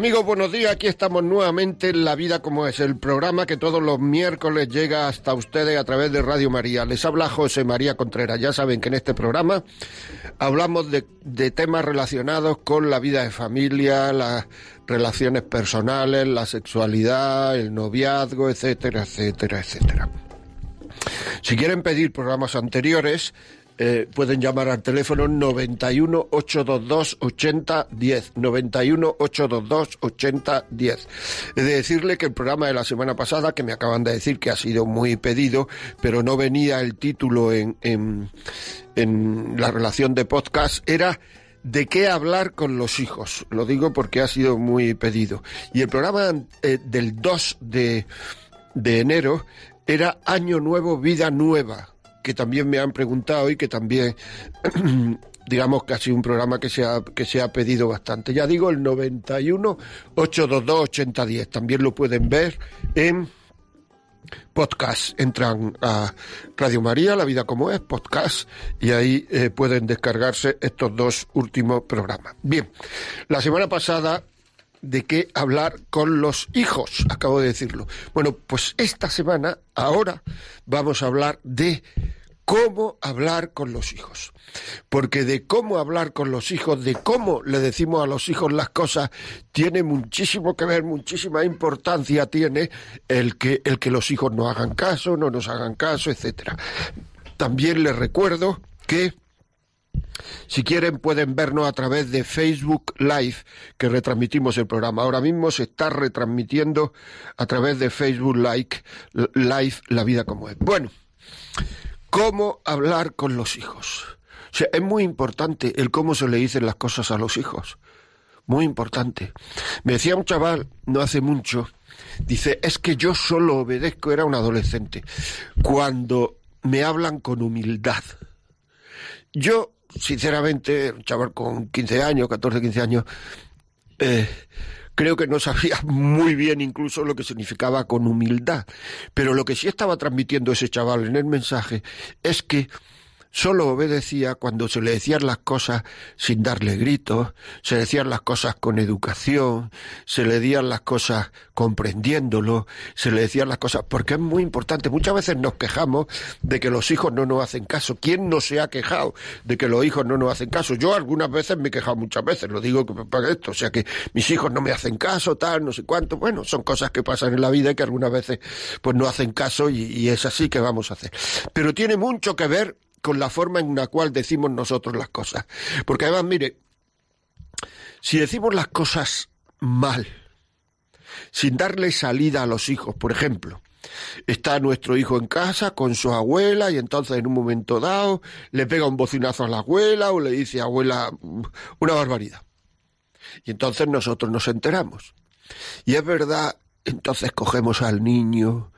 Amigos, buenos días. Aquí estamos nuevamente en La Vida como es, el programa que todos los miércoles llega hasta ustedes a través de Radio María. Les habla José María Contreras. Ya saben que en este programa hablamos de, de temas relacionados con la vida de familia, las relaciones personales, la sexualidad, el noviazgo, etcétera, etcétera, etcétera. Si quieren pedir programas anteriores, eh, pueden llamar al teléfono 91 822 8010. 91 822 8010. He de decirle que el programa de la semana pasada, que me acaban de decir que ha sido muy pedido, pero no venía el título en, en, en la relación de podcast, era de qué hablar con los hijos. Lo digo porque ha sido muy pedido. Y el programa eh, del 2 de, de enero era Año Nuevo, Vida Nueva que también me han preguntado y que también, digamos que ha sido un programa que se ha, que se ha pedido bastante. Ya digo, el 91 822 8010. También lo pueden ver en podcast. Entran a Radio María, La Vida como es, podcast, y ahí eh, pueden descargarse estos dos últimos programas. Bien, la semana pasada de qué hablar con los hijos, acabo de decirlo. Bueno, pues esta semana, ahora, vamos a hablar de cómo hablar con los hijos. Porque de cómo hablar con los hijos, de cómo le decimos a los hijos las cosas, tiene muchísimo que ver, muchísima importancia tiene el que, el que los hijos no hagan caso, no nos hagan caso, etcétera. También les recuerdo que si quieren pueden vernos a través de Facebook Live, que retransmitimos el programa. Ahora mismo se está retransmitiendo a través de Facebook Live, Live La Vida como es. Bueno, ¿cómo hablar con los hijos? Es muy importante el cómo se le dicen las cosas a los hijos. Muy importante. Me decía un chaval no hace mucho, dice, es que yo solo obedezco, era un adolescente, cuando me hablan con humildad. Yo sinceramente, un chaval con 15 años, 14, 15 años, eh, creo que no sabía muy bien incluso lo que significaba con humildad. Pero lo que sí estaba transmitiendo ese chaval en el mensaje es que solo obedecía cuando se le decían las cosas sin darle gritos, se decían las cosas con educación, se le decían las cosas comprendiéndolo, se le decían las cosas, porque es muy importante. Muchas veces nos quejamos de que los hijos no nos hacen caso. ¿Quién no se ha quejado de que los hijos no nos hacen caso? Yo algunas veces me he quejado muchas veces, lo digo para esto, o sea que mis hijos no me hacen caso, tal, no sé cuánto. Bueno, son cosas que pasan en la vida y que algunas veces pues no hacen caso y, y es así que vamos a hacer. Pero tiene mucho que ver con la forma en la cual decimos nosotros las cosas. Porque además, mire, si decimos las cosas mal, sin darle salida a los hijos, por ejemplo, está nuestro hijo en casa con su abuela y entonces en un momento dado le pega un bocinazo a la abuela o le dice abuela una barbaridad. Y entonces nosotros nos enteramos. Y es verdad, entonces cogemos al niño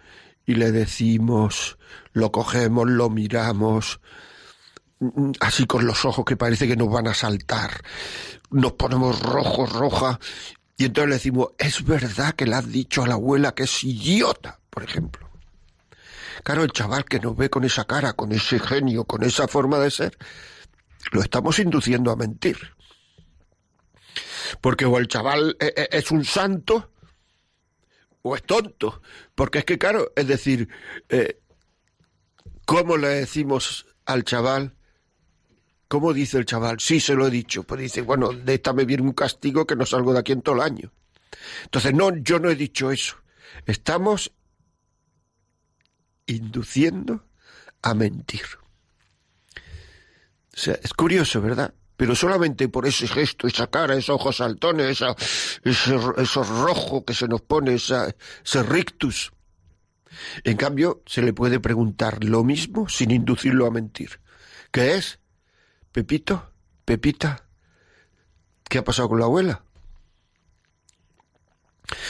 y le decimos, lo cogemos, lo miramos, así con los ojos que parece que nos van a saltar, nos ponemos rojos, roja, y entonces le decimos, es verdad que le has dicho a la abuela que es idiota, por ejemplo. Claro, el chaval que nos ve con esa cara, con ese genio, con esa forma de ser, lo estamos induciendo a mentir. Porque o el chaval es un santo, o es tonto. Porque es que, claro, es decir, eh, ¿cómo le decimos al chaval ¿Cómo dice el chaval? Sí, se lo he dicho. Pues dice, bueno, de esta me viene un castigo que no salgo de aquí en todo el año. Entonces, no, yo no he dicho eso. Estamos induciendo a mentir. O sea, es curioso, ¿verdad? Pero solamente por ese gesto, esa cara, esos ojos saltones, ese, rojo que se nos pone, ese rictus. En cambio, se le puede preguntar lo mismo sin inducirlo a mentir. ¿Qué es? Pepito, Pepita, ¿qué ha pasado con la abuela?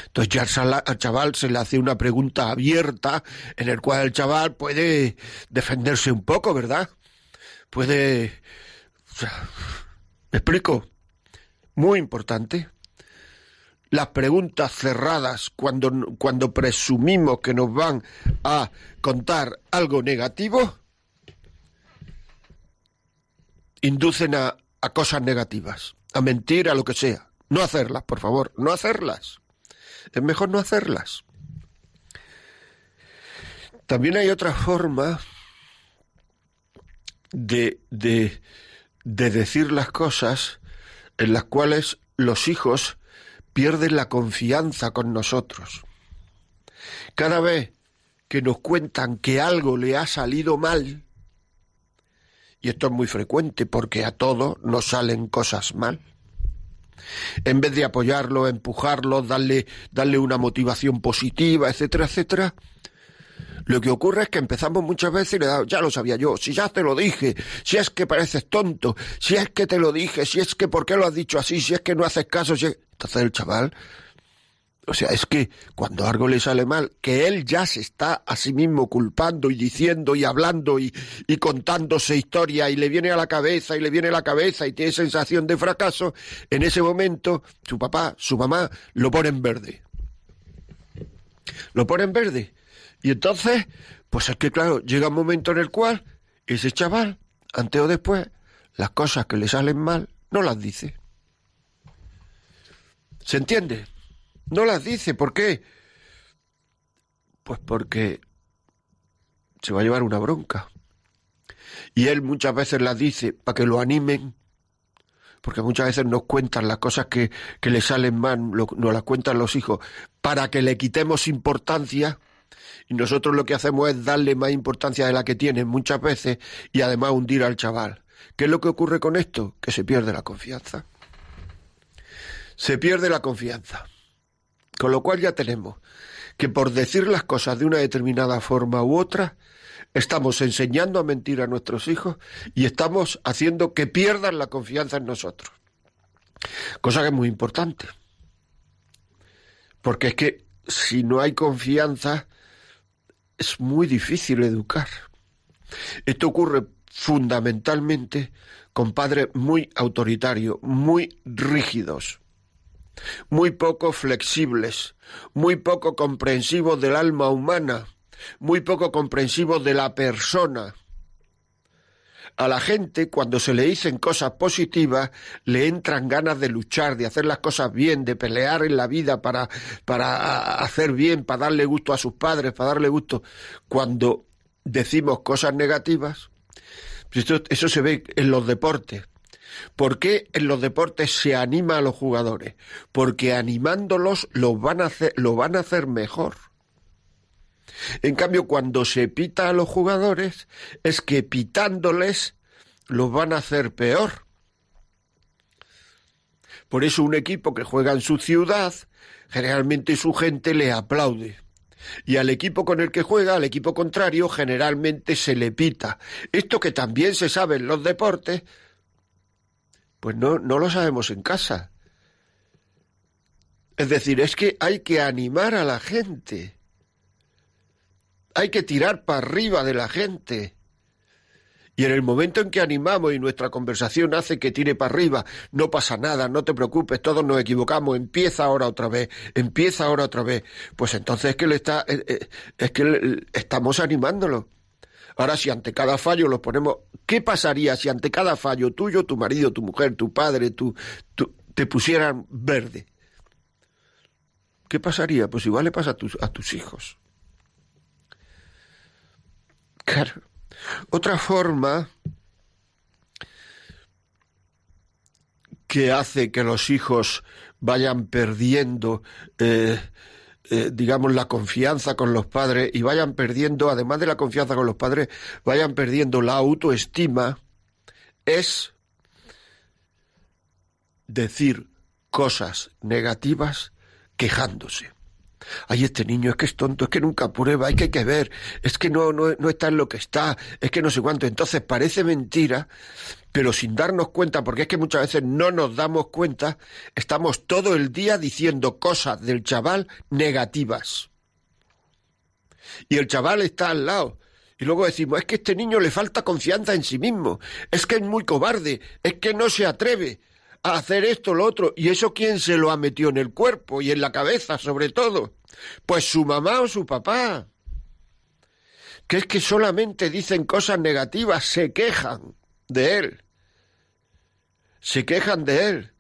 Entonces ya al chaval se le hace una pregunta abierta en el cual el chaval puede defenderse un poco, ¿verdad? Puede... ¿Me explico? Muy importante. Las preguntas cerradas cuando, cuando presumimos que nos van a contar algo negativo inducen a, a cosas negativas, a mentir, a lo que sea. No hacerlas, por favor, no hacerlas. Es mejor no hacerlas. También hay otra forma de, de, de decir las cosas en las cuales los hijos pierden la confianza con nosotros. Cada vez que nos cuentan que algo le ha salido mal, y esto es muy frecuente porque a todos nos salen cosas mal. En vez de apoyarlo, empujarlo, darle, darle una motivación positiva, etcétera, etcétera, lo que ocurre es que empezamos muchas veces y le damos, ya lo sabía yo, si ya te lo dije, si es que pareces tonto, si es que te lo dije, si es que por qué lo has dicho así, si es que no haces caso, si Entonces el chaval o sea, es que cuando algo le sale mal, que él ya se está a sí mismo culpando y diciendo y hablando y, y contándose historia y le viene a la cabeza y le viene a la cabeza y tiene sensación de fracaso, en ese momento su papá, su mamá lo pone en verde. Lo pone en verde. Y entonces, pues es que claro, llega un momento en el cual ese chaval, antes o después, las cosas que le salen mal, no las dice. ¿Se entiende? No las dice. ¿Por qué? Pues porque se va a llevar una bronca. Y él muchas veces las dice para que lo animen, porque muchas veces nos cuentan las cosas que, que le salen mal, nos las cuentan los hijos, para que le quitemos importancia. Y nosotros lo que hacemos es darle más importancia de la que tiene muchas veces y además hundir al chaval. ¿Qué es lo que ocurre con esto? Que se pierde la confianza. Se pierde la confianza. Con lo cual ya tenemos que por decir las cosas de una determinada forma u otra, estamos enseñando a mentir a nuestros hijos y estamos haciendo que pierdan la confianza en nosotros. Cosa que es muy importante. Porque es que si no hay confianza, es muy difícil educar. Esto ocurre fundamentalmente con padres muy autoritarios, muy rígidos muy poco flexibles, muy poco comprensivos del alma humana, muy poco comprensivos de la persona. A la gente, cuando se le dicen cosas positivas, le entran ganas de luchar, de hacer las cosas bien, de pelear en la vida para, para hacer bien, para darle gusto a sus padres, para darle gusto. Cuando decimos cosas negativas, pues eso se ve en los deportes. ¿Por qué en los deportes se anima a los jugadores? Porque animándolos lo van a hacer, lo van a hacer mejor. En cambio, cuando se pita a los jugadores, es que pitándoles los van a hacer peor. Por eso un equipo que juega en su ciudad, generalmente su gente le aplaude. Y al equipo con el que juega, al equipo contrario, generalmente se le pita. Esto que también se sabe en los deportes, pues no, no lo sabemos en casa. Es decir, es que hay que animar a la gente. Hay que tirar para arriba de la gente. Y en el momento en que animamos y nuestra conversación hace que tire para arriba, no pasa nada, no te preocupes, todos nos equivocamos, empieza ahora otra vez, empieza ahora otra vez. Pues entonces es que le está, eh, eh, es que estamos animándolo. Ahora, si ante cada fallo los ponemos, ¿qué pasaría si ante cada fallo tuyo, tu marido, tu mujer, tu padre, tu, te pusieran verde? ¿Qué pasaría? Pues igual le pasa a tus, a tus hijos. Claro. Otra forma que hace que los hijos vayan perdiendo, eh, eh, digamos, la confianza con los padres y vayan perdiendo, además de la confianza con los padres, vayan perdiendo la autoestima, es decir cosas negativas quejándose. Ay, este niño es que es tonto, es que nunca prueba, hay que, hay que ver, es que no, no, no está en lo que está, es que no sé cuánto. Entonces parece mentira, pero sin darnos cuenta, porque es que muchas veces no nos damos cuenta, estamos todo el día diciendo cosas del chaval negativas. Y el chaval está al lado. Y luego decimos, es que a este niño le falta confianza en sí mismo, es que es muy cobarde, es que no se atreve a hacer esto, lo otro. ¿Y eso quién se lo ha metido en el cuerpo y en la cabeza, sobre todo? Pues su mamá o su papá. Que es que solamente dicen cosas negativas, se quejan de él. Se quejan de él.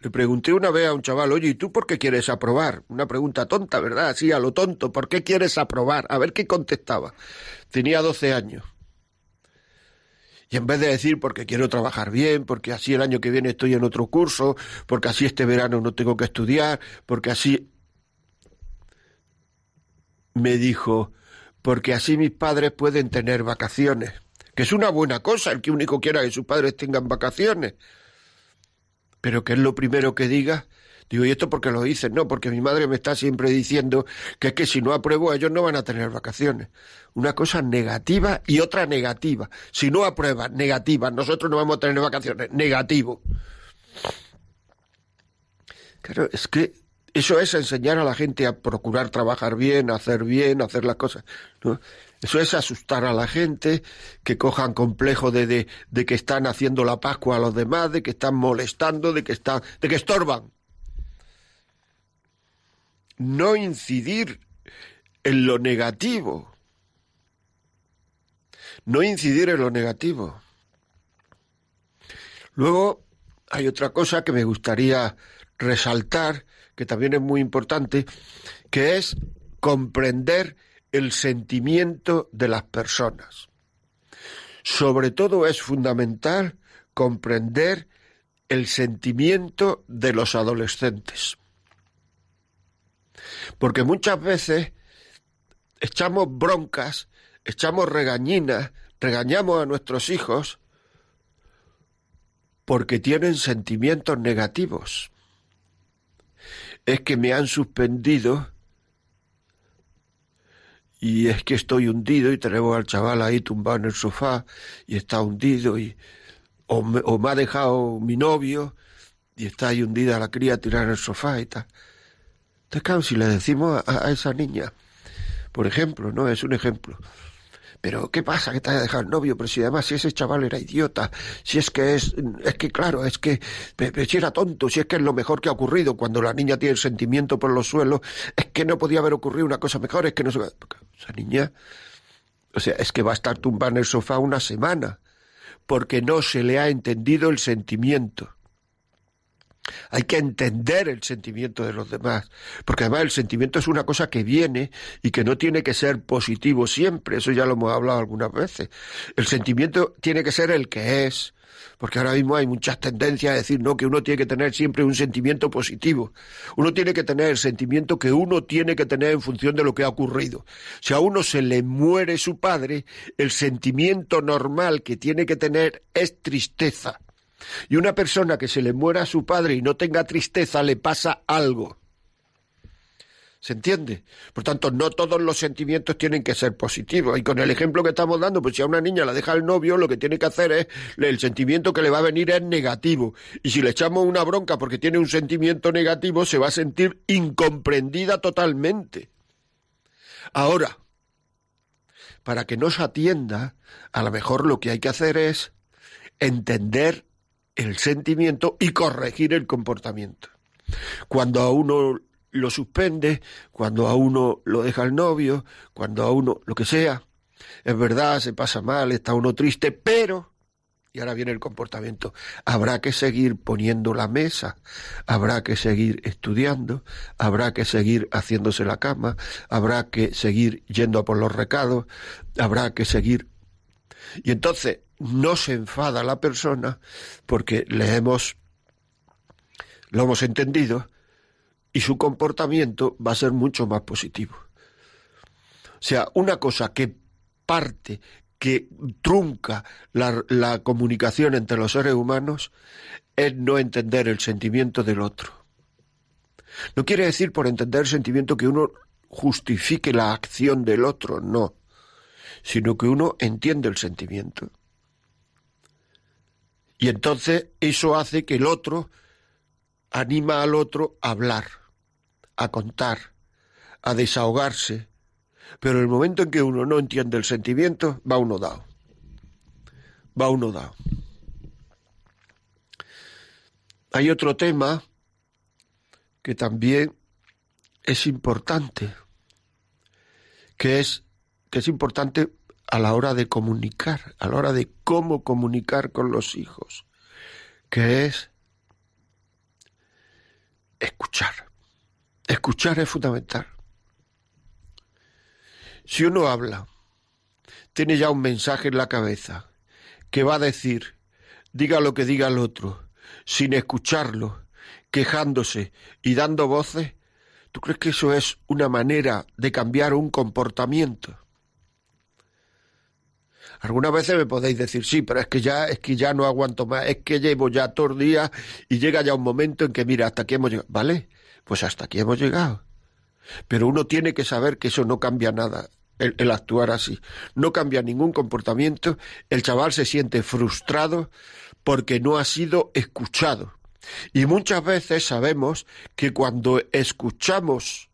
Le pregunté una vez a un chaval, oye, ¿y tú por qué quieres aprobar? Una pregunta tonta, ¿verdad? Así a lo tonto, ¿por qué quieres aprobar? A ver qué contestaba. Tenía 12 años. Y en vez de decir porque quiero trabajar bien, porque así el año que viene estoy en otro curso, porque así este verano no tengo que estudiar, porque así... Me dijo, porque así mis padres pueden tener vacaciones, que es una buena cosa el que único quiera que sus padres tengan vacaciones. Pero que es lo primero que diga Digo, ¿y esto por qué lo dices? No, porque mi madre me está siempre diciendo que es que si no apruebo ellos no van a tener vacaciones. Una cosa negativa y otra negativa. Si no aprueba, negativa, nosotros no vamos a tener vacaciones. Negativo. Claro, es que eso es enseñar a la gente a procurar trabajar bien, hacer bien, hacer las cosas. ¿no? Eso es asustar a la gente, que cojan complejo de, de, de, que están haciendo la Pascua a los demás, de que están molestando, de que están, de que estorban no incidir en lo negativo. No incidir en lo negativo. Luego hay otra cosa que me gustaría resaltar, que también es muy importante, que es comprender el sentimiento de las personas. Sobre todo es fundamental comprender el sentimiento de los adolescentes. Porque muchas veces echamos broncas, echamos regañinas, regañamos a nuestros hijos porque tienen sentimientos negativos. Es que me han suspendido y es que estoy hundido y tenemos al chaval ahí tumbado en el sofá y está hundido y o me, o me ha dejado mi novio y está ahí hundida la cría tirada en el sofá y tal. Entonces, claro, si le decimos a, a, esa niña, por ejemplo, ¿no? Es un ejemplo. Pero, ¿qué pasa que te haya dejado el novio? Pero si además si ese chaval era idiota, si es que es, es que claro, es que, pero si era tonto, si es que es lo mejor que ha ocurrido cuando la niña tiene el sentimiento por los suelos, es que no podía haber ocurrido una cosa mejor, es que no se... Esa niña, o sea, es que va a estar tumbada en el sofá una semana, porque no se le ha entendido el sentimiento. Hay que entender el sentimiento de los demás, porque además el sentimiento es una cosa que viene y que no tiene que ser positivo siempre, eso ya lo hemos hablado algunas veces. El sentimiento tiene que ser el que es, porque ahora mismo hay muchas tendencias a decir no que uno tiene que tener siempre un sentimiento positivo. Uno tiene que tener el sentimiento que uno tiene que tener en función de lo que ha ocurrido. Si a uno se le muere su padre, el sentimiento normal que tiene que tener es tristeza y una persona que se le muera a su padre y no tenga tristeza le pasa algo. ¿Se entiende? Por tanto, no todos los sentimientos tienen que ser positivos. Y con el ejemplo que estamos dando, pues si a una niña la deja el novio, lo que tiene que hacer es, el sentimiento que le va a venir es negativo. Y si le echamos una bronca porque tiene un sentimiento negativo, se va a sentir incomprendida totalmente. Ahora, para que no se atienda, a lo mejor lo que hay que hacer es entender el sentimiento y corregir el comportamiento. Cuando a uno lo suspende, cuando a uno lo deja el novio, cuando a uno lo que sea, es verdad, se pasa mal, está uno triste, pero, y ahora viene el comportamiento, habrá que seguir poniendo la mesa, habrá que seguir estudiando, habrá que seguir haciéndose la cama, habrá que seguir yendo a por los recados, habrá que seguir. Y entonces no se enfada la persona porque le hemos lo hemos entendido y su comportamiento va a ser mucho más positivo. O sea, una cosa que parte, que trunca la, la comunicación entre los seres humanos es no entender el sentimiento del otro. No quiere decir por entender el sentimiento que uno justifique la acción del otro, no, sino que uno entiende el sentimiento. Y entonces eso hace que el otro anima al otro a hablar, a contar, a desahogarse. Pero el momento en que uno no entiende el sentimiento, va uno dado. Va uno dado. Hay otro tema que también es importante, que es, que es importante a la hora de comunicar, a la hora de cómo comunicar con los hijos, que es escuchar. Escuchar es fundamental. Si uno habla, tiene ya un mensaje en la cabeza que va a decir, diga lo que diga el otro, sin escucharlo, quejándose y dando voces, ¿tú crees que eso es una manera de cambiar un comportamiento? Algunas veces me podéis decir, sí, pero es que ya, es que ya no aguanto más, es que llevo ya todo el día y llega ya un momento en que, mira, hasta aquí hemos llegado. ¿Vale? Pues hasta aquí hemos llegado. Pero uno tiene que saber que eso no cambia nada, el, el actuar así. No cambia ningún comportamiento. El chaval se siente frustrado porque no ha sido escuchado. Y muchas veces sabemos que cuando escuchamos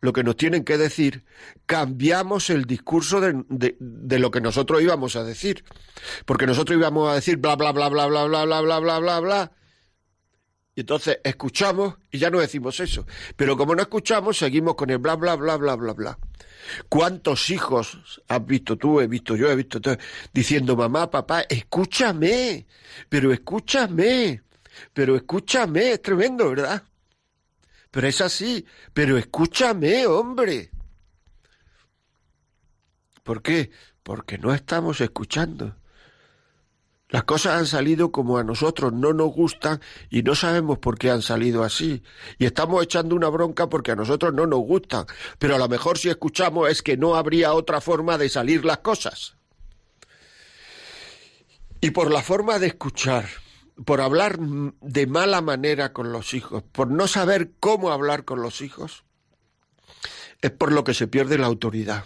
lo que nos tienen que decir, cambiamos el discurso de, de, lo que nosotros íbamos a decir. Porque nosotros íbamos a decir bla, bla, bla, bla, bla, bla, bla, bla, bla, bla, bla. Y entonces escuchamos y ya no decimos eso. Pero como no escuchamos, seguimos con el bla, bla, bla, bla, bla, bla. ¿Cuántos hijos has visto tú, he visto yo, he visto tú, diciendo, mamá, papá, escúchame, pero escúchame, pero escúchame, es tremendo, ¿verdad? Pero es así, pero escúchame, hombre. ¿Por qué? Porque no estamos escuchando. Las cosas han salido como a nosotros no nos gustan y no sabemos por qué han salido así. Y estamos echando una bronca porque a nosotros no nos gustan. Pero a lo mejor si escuchamos es que no habría otra forma de salir las cosas. Y por la forma de escuchar, por hablar de mala manera con los hijos, por no saber cómo hablar con los hijos, es por lo que se pierde la autoridad,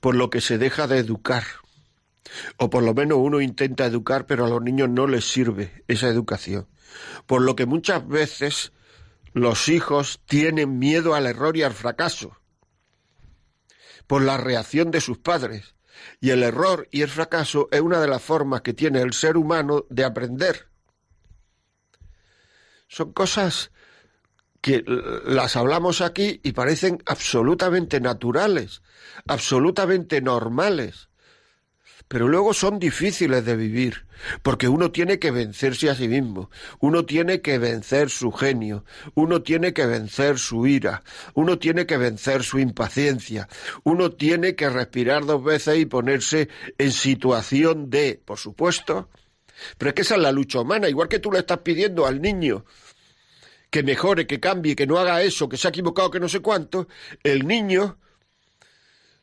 por lo que se deja de educar, o por lo menos uno intenta educar, pero a los niños no les sirve esa educación, por lo que muchas veces los hijos tienen miedo al error y al fracaso, por la reacción de sus padres, y el error y el fracaso es una de las formas que tiene el ser humano de aprender. Son cosas que las hablamos aquí y parecen absolutamente naturales, absolutamente normales pero luego son difíciles de vivir, porque uno tiene que vencerse a sí mismo, uno tiene que vencer su genio, uno tiene que vencer su ira, uno tiene que vencer su impaciencia, uno tiene que respirar dos veces y ponerse en situación de, por supuesto, pero es que esa es la lucha humana, igual que tú le estás pidiendo al niño que mejore, que cambie, que no haga eso, que se ha equivocado, que no sé cuánto, el niño,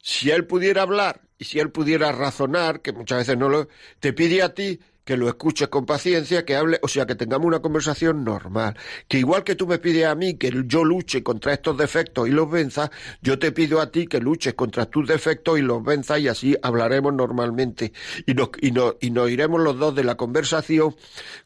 si él pudiera hablar y si él pudiera razonar, que muchas veces no lo, te pide a ti que lo escuches con paciencia, que hable, o sea, que tengamos una conversación normal. Que igual que tú me pides a mí que yo luche contra estos defectos y los venza, yo te pido a ti que luches contra tus defectos y los venza y así hablaremos normalmente. Y nos, y, y iremos los dos de la conversación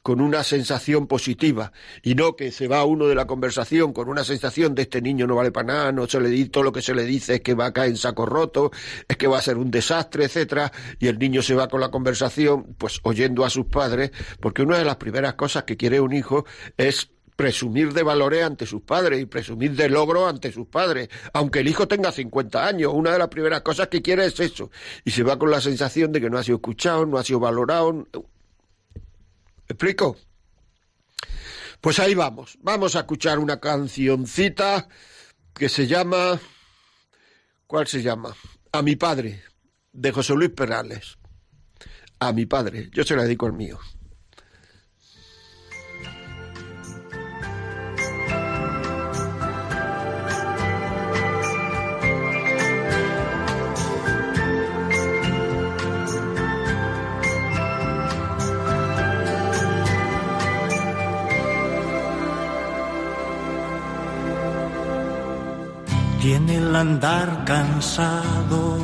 con una sensación positiva. Y no que se va uno de la conversación con una sensación de este niño no vale para nada, no se le dice todo lo que se le dice es que va a caer en saco roto, es que va a ser un desastre, etcétera, y el niño se va con la conversación, pues oyendo sus padres, porque una de las primeras cosas que quiere un hijo es presumir de valores ante sus padres y presumir de logro ante sus padres, aunque el hijo tenga 50 años, una de las primeras cosas que quiere es eso, y se va con la sensación de que no ha sido escuchado, no ha sido valorado. ¿Me explico? Pues ahí vamos, vamos a escuchar una cancioncita que se llama... ¿Cuál se llama? A mi padre, de José Luis Perales a mi padre. Yo se la dedico al mío. Tiene el andar cansado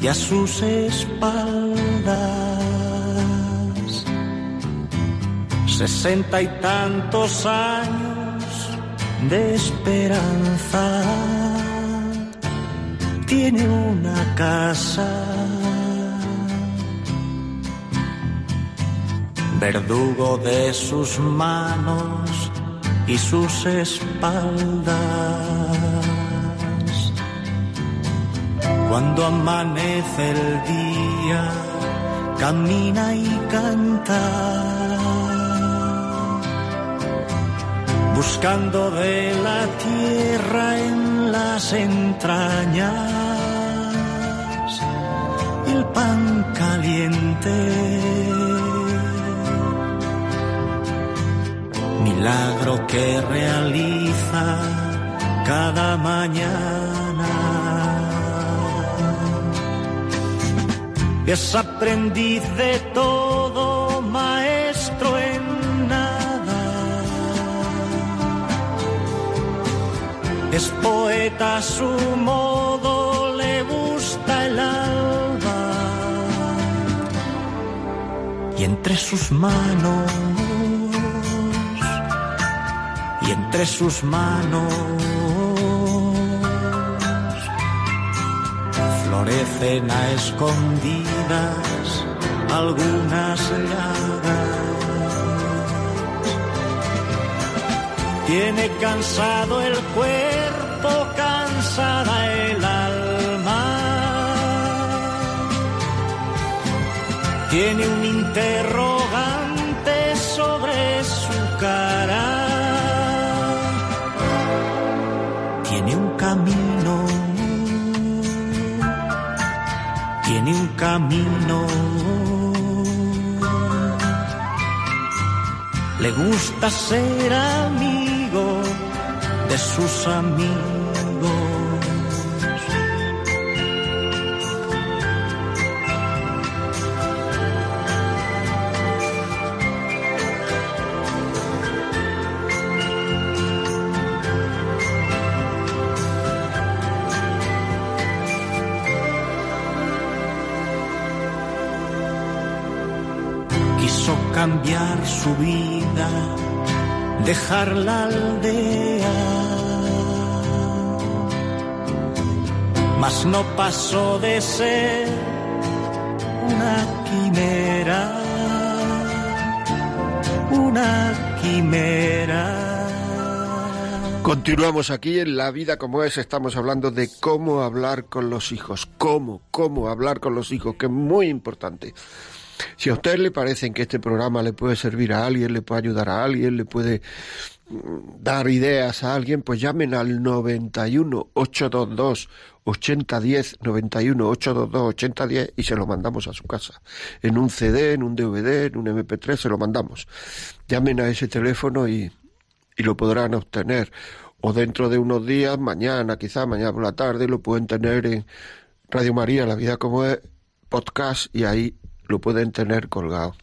y a sus espaldas sesenta y tantos años de esperanza. Tiene una casa. Verdugo de sus manos y sus espaldas. Cuando amanece el día, camina y canta, buscando de la tierra en las entrañas el pan caliente. Milagro que realiza cada mañana es aprendiz de todo, Es poeta a su modo, le gusta el alba. Y entre sus manos, y entre sus manos florecen a escondidas algunas llagas. Tiene cansado el cuerpo, cansada el alma. Tiene un interrogante sobre su cara. Tiene un camino tiene un camino. Le gusta ser amigo de sus amigos. Quiso cambiar su vida, dejar la aldea. No pasó de ser una quimera, una quimera. Continuamos aquí en La Vida como es, estamos hablando de cómo hablar con los hijos, cómo, cómo hablar con los hijos, que es muy importante. Si a usted le parece que este programa le puede servir a alguien, le puede ayudar a alguien, le puede mm, dar ideas a alguien, pues llamen al 91 822 8010 91 822 8010 y se lo mandamos a su casa. En un CD, en un DVD, en un MP3 se lo mandamos. Llamen a ese teléfono y, y lo podrán obtener. O dentro de unos días, mañana, quizá mañana por la tarde, lo pueden tener en Radio María, La Vida como es, podcast, y ahí lo pueden tener colgado.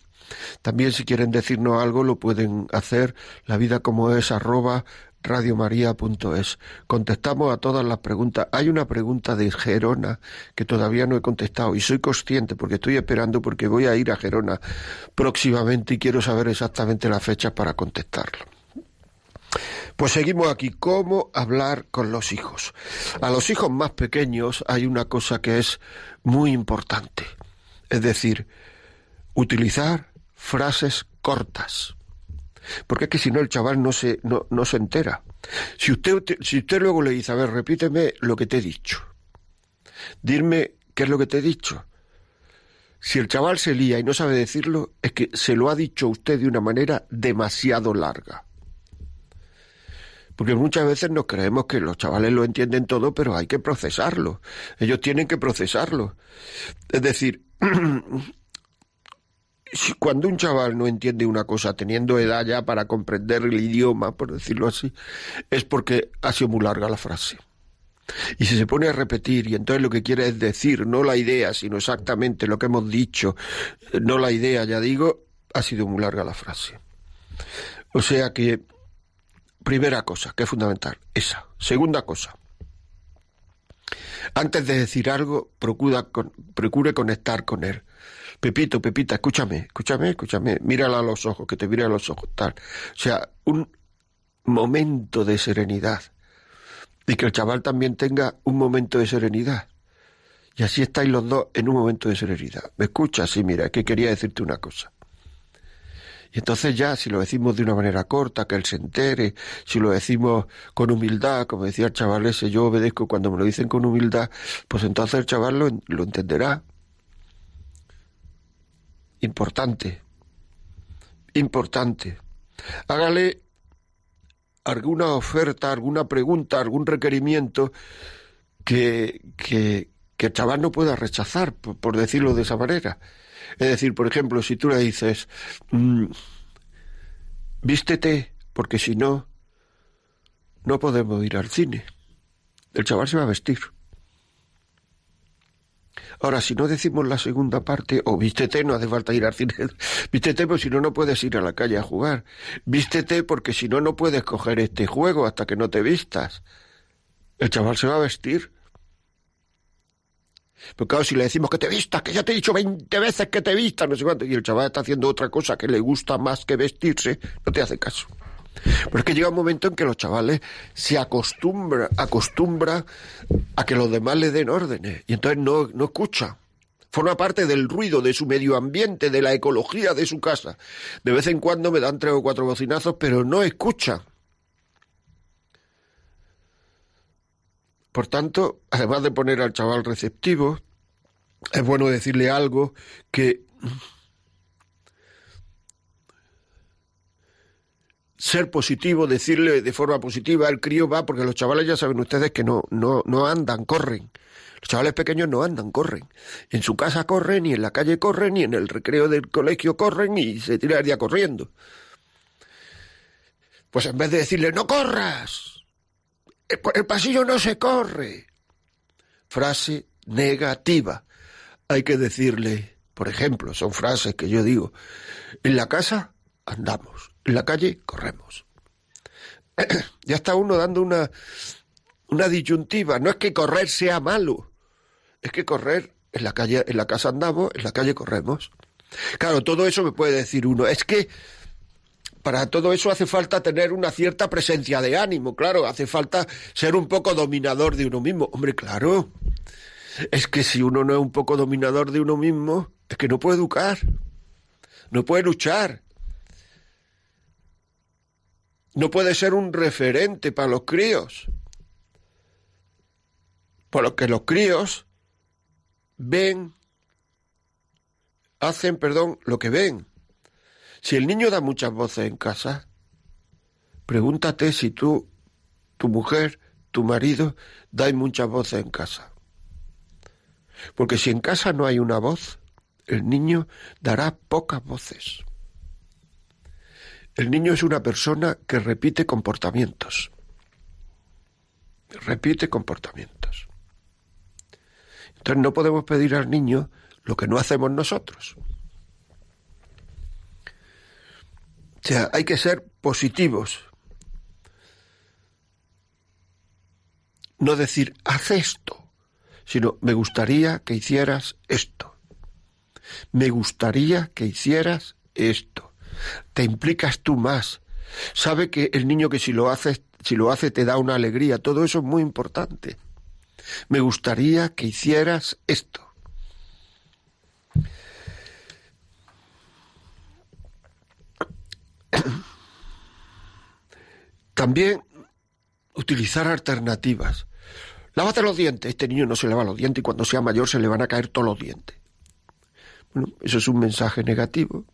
También si quieren decirnos algo lo pueden hacer la vida como es arroba radiomaria.es. Contestamos a todas las preguntas. Hay una pregunta de Gerona que todavía no he contestado y soy consciente porque estoy esperando porque voy a ir a Gerona próximamente y quiero saber exactamente la fecha para contestarlo. Pues seguimos aquí, cómo hablar con los hijos. A los hijos más pequeños hay una cosa que es muy importante es decir, utilizar frases cortas. Porque es que si no el chaval no se, no, no se entera. Si usted, si usted luego le dice, a ver, repíteme lo que te he dicho. Dime qué es lo que te he dicho. Si el chaval se lía y no sabe decirlo, es que se lo ha dicho usted de una manera demasiado larga. Porque muchas veces nos creemos que los chavales lo entienden todo, pero hay que procesarlo. Ellos tienen que procesarlo. Es decir, cuando un chaval no entiende una cosa teniendo edad ya para comprender el idioma, por decirlo así, es porque ha sido muy larga la frase. Y si se pone a repetir, y entonces lo que quiere es decir, no la idea, sino exactamente lo que hemos dicho, no la idea, ya digo, ha sido muy larga la frase. O sea que, primera cosa, que es fundamental, esa. Segunda cosa, antes de decir algo, procura, procure conectar con él. Pepito, Pepita, escúchame, escúchame, escúchame, mírala a los ojos, que te mire a los ojos, tal. O sea, un momento de serenidad. Y que el chaval también tenga un momento de serenidad. Y así estáis los dos en un momento de serenidad. ¿Me escuchas? Sí, mira, que quería decirte una cosa. Y entonces ya, si lo decimos de una manera corta, que él se entere, si lo decimos con humildad, como decía el chaval ese, yo obedezco cuando me lo dicen con humildad, pues entonces el chaval lo, lo entenderá. Importante, importante. Hágale alguna oferta, alguna pregunta, algún requerimiento que, que, que el chaval no pueda rechazar, por decirlo de esa manera. Es decir, por ejemplo, si tú le dices, mm, vístete, porque si no, no podemos ir al cine. El chaval se va a vestir. Ahora, si no decimos la segunda parte, o vístete, no hace falta ir al cine. vístete, porque si no, no puedes ir a la calle a jugar. Vístete, porque si no, no puedes coger este juego hasta que no te vistas. El chaval se va a vestir. Pero claro, si le decimos que te vistas, que ya te he dicho veinte veces que te vistas, no sé cuánto, y el chaval está haciendo otra cosa que le gusta más que vestirse, no te hace caso. Pero es que llega un momento en que los chavales se acostumbran acostumbra a que los demás le den órdenes y entonces no, no escucha. Forma parte del ruido de su medio ambiente, de la ecología de su casa. De vez en cuando me dan tres o cuatro bocinazos, pero no escucha. Por tanto, además de poner al chaval receptivo, es bueno decirle algo que ser positivo, decirle de forma positiva, el crío va, porque los chavales ya saben ustedes que no, no, no andan, corren. Los chavales pequeños no andan, corren. En su casa corren, y en la calle corren, y en el recreo del colegio corren, y se tira el día corriendo. Pues en vez de decirle, no corras, el pasillo no se corre. Frase negativa. Hay que decirle, por ejemplo, son frases que yo digo, en la casa andamos, en la calle corremos. ya está uno dando una, una disyuntiva. No es que correr sea malo, es que correr en la calle, en la casa andamos, en la calle corremos. Claro, todo eso me puede decir uno. Es que para todo eso hace falta tener una cierta presencia de ánimo, claro, hace falta ser un poco dominador de uno mismo. Hombre, claro, es que si uno no es un poco dominador de uno mismo, es que no puede educar, no puede luchar, no puede ser un referente para los críos. Por lo que los críos ven, hacen, perdón, lo que ven. Si el niño da muchas voces en casa, pregúntate si tú, tu mujer, tu marido, dais muchas voces en casa. Porque si en casa no hay una voz, el niño dará pocas voces. El niño es una persona que repite comportamientos. Repite comportamientos. Entonces no podemos pedir al niño lo que no hacemos nosotros. O sea, hay que ser positivos. No decir, haz esto, sino, me gustaría que hicieras esto. Me gustaría que hicieras esto. Te implicas tú más. Sabe que el niño que si lo hace, si lo hace te da una alegría. Todo eso es muy importante. Me gustaría que hicieras esto. También utilizar alternativas. Lávate los dientes. Este niño no se lava los dientes y cuando sea mayor se le van a caer todos los dientes. Bueno, eso es un mensaje negativo.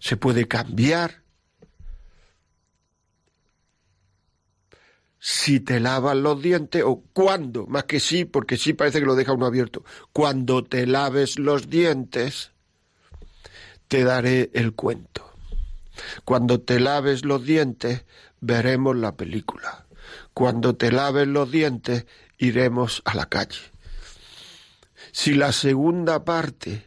Se puede cambiar. Si te lavas los dientes o cuando, más que sí, porque sí parece que lo deja uno abierto. Cuando te laves los dientes, te daré el cuento. Cuando te laves los dientes, veremos la película. Cuando te laves los dientes, iremos a la calle. Si la segunda parte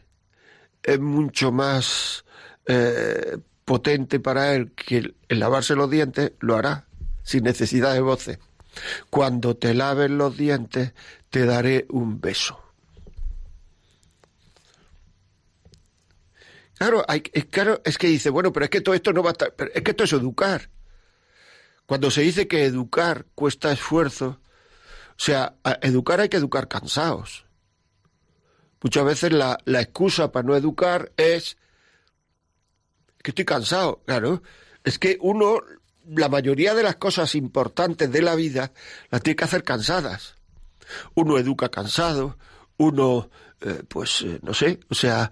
es mucho más eh, potente para él que el lavarse los dientes, lo hará, sin necesidad de voces. Cuando te laves los dientes, te daré un beso. Claro, hay, es, claro, es que dice, bueno, pero es que todo esto no va a estar, es que esto es educar. Cuando se dice que educar cuesta esfuerzo, o sea, educar hay que educar cansados. Muchas veces la, la excusa para no educar es que estoy cansado, claro. Es que uno, la mayoría de las cosas importantes de la vida las tiene que hacer cansadas. Uno educa cansado, uno, eh, pues, eh, no sé, o sea,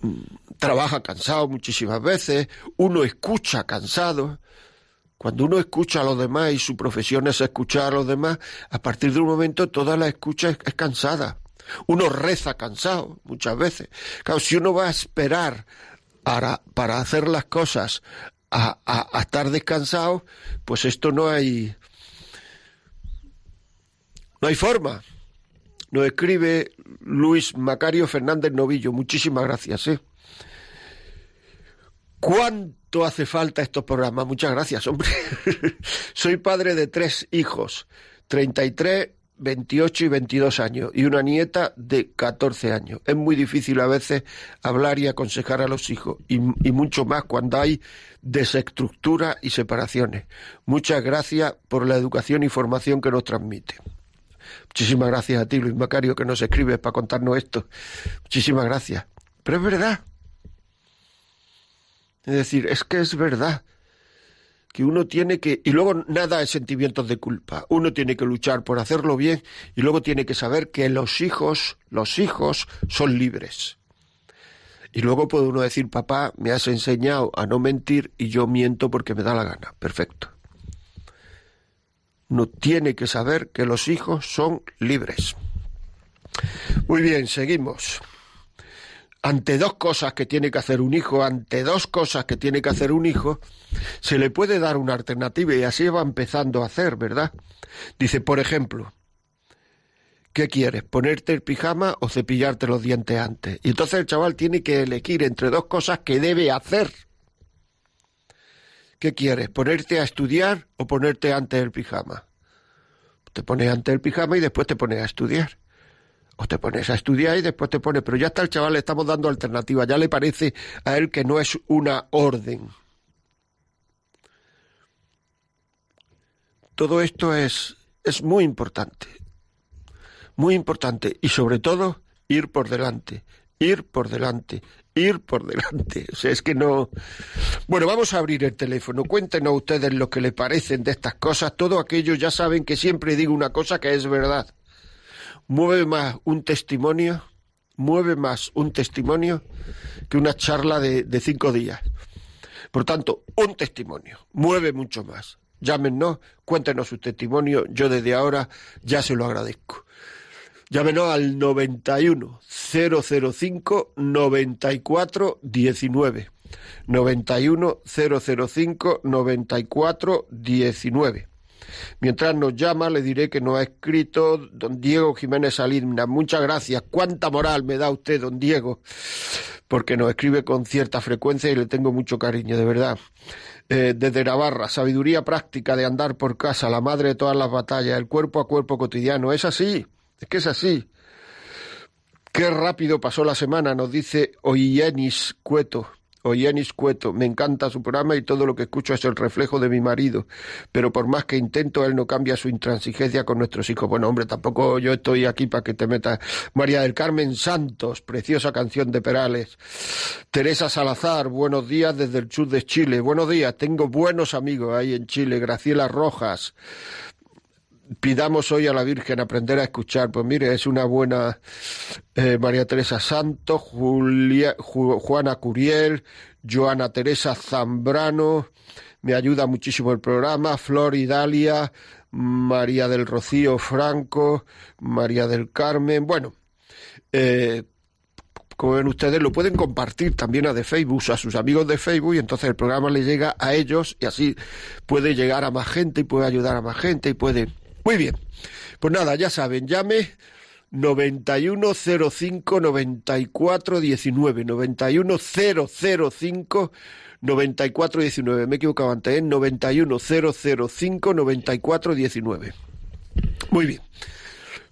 mm, trabaja cansado muchísimas veces, uno escucha cansado. Cuando uno escucha a los demás y su profesión es escuchar a los demás, a partir de un momento toda la escucha es, cansada. Uno reza cansado muchas veces. Claro, si uno va a esperar para, para hacer las cosas a, estar descansado, pues esto no hay. No hay forma. Nos escribe Luis Macario Fernández Novillo. Muchísimas gracias. ¿eh? ¿Cuánto hace falta estos programas? Muchas gracias, hombre. Soy padre de tres hijos, 33, 28 y 22 años, y una nieta de 14 años. Es muy difícil a veces hablar y aconsejar a los hijos, y, y mucho más cuando hay desestructura y separaciones. Muchas gracias por la educación y formación que nos transmite. Muchísimas gracias a ti, Luis Macario, que nos escribes para contarnos esto. Muchísimas gracias. Pero es verdad, es decir, es que es verdad que uno tiene que, y luego nada es sentimientos de culpa, uno tiene que luchar por hacerlo bien y luego tiene que saber que los hijos, los hijos son libres. Y luego puede uno decir, papá, me has enseñado a no mentir y yo miento porque me da la gana. Perfecto. Uno tiene que saber que los hijos son libres. Muy bien, seguimos ante dos cosas que tiene que hacer un hijo, ante dos cosas que tiene que hacer un hijo, se le puede dar una alternativa y así va empezando a hacer, ¿verdad? Dice, por ejemplo, ¿qué quieres? ¿Ponerte el pijama o cepillarte los dientes antes? Y entonces el chaval tiene que elegir entre dos cosas que debe hacer. ¿Qué quieres? ¿Ponerte a estudiar o ponerte antes el pijama? Te pones antes el pijama y después te pones a estudiar o te pones a estudiar y después te pones, pero ya está el chaval, le estamos dando alternativa, ya le parece a él que no es una orden. Todo esto es, es muy importante, muy importante, y sobre todo ir por delante, ir por delante, ir por delante. O sea, es que no. Bueno, vamos a abrir el teléfono. Cuéntenos ustedes lo que le parecen de estas cosas. Todo aquello ya saben que siempre digo una cosa que es verdad mueve más un testimonio, mueve más un testimonio que una charla de, cinco días. Por tanto, un testimonio mueve mucho más. Llámenos, cuéntenos su testimonio, yo desde ahora ya se lo agradezco. Llámenos al 91 005 94 19. 91 005 94 19. Mientras nos llama, le diré que nos ha escrito don Diego Jiménez Salinas. Muchas gracias. Cuánta moral me da usted, don Diego, porque nos escribe con cierta frecuencia y le tengo mucho cariño, de verdad. Eh, desde Navarra, sabiduría práctica de andar por casa, la madre de todas las batallas, el cuerpo a cuerpo cotidiano. Es así, es que es así. Qué rápido pasó la semana, nos dice Oyenis Cueto o Yenis Cueto. Me encanta su programa y todo lo que escucho es el reflejo de mi marido. Pero por más que intento, él no cambia su intransigencia con nuestros hijos. Bueno, hombre, tampoco yo estoy aquí para que te metas. María del Carmen Santos, preciosa canción de Perales. Teresa Salazar, buenos días desde el sur de Chile. Buenos días, tengo buenos amigos ahí en Chile. Graciela Rojas pidamos hoy a la Virgen aprender a escuchar. Pues mire, es una buena eh, María Teresa Santos, Julia, Juana Curiel, Joana Teresa Zambrano, me ayuda muchísimo el programa, Flor Dalia, María del Rocío Franco, María del Carmen, bueno, eh, como ven ustedes, lo pueden compartir también a de Facebook, a sus amigos de Facebook, y entonces el programa le llega a ellos y así puede llegar a más gente y puede ayudar a más gente y puede... Muy bien. Pues nada, ya saben, llame 9105 9419 91005 9419 me he equivocado antes, ¿eh? 91005 9419 Muy bien.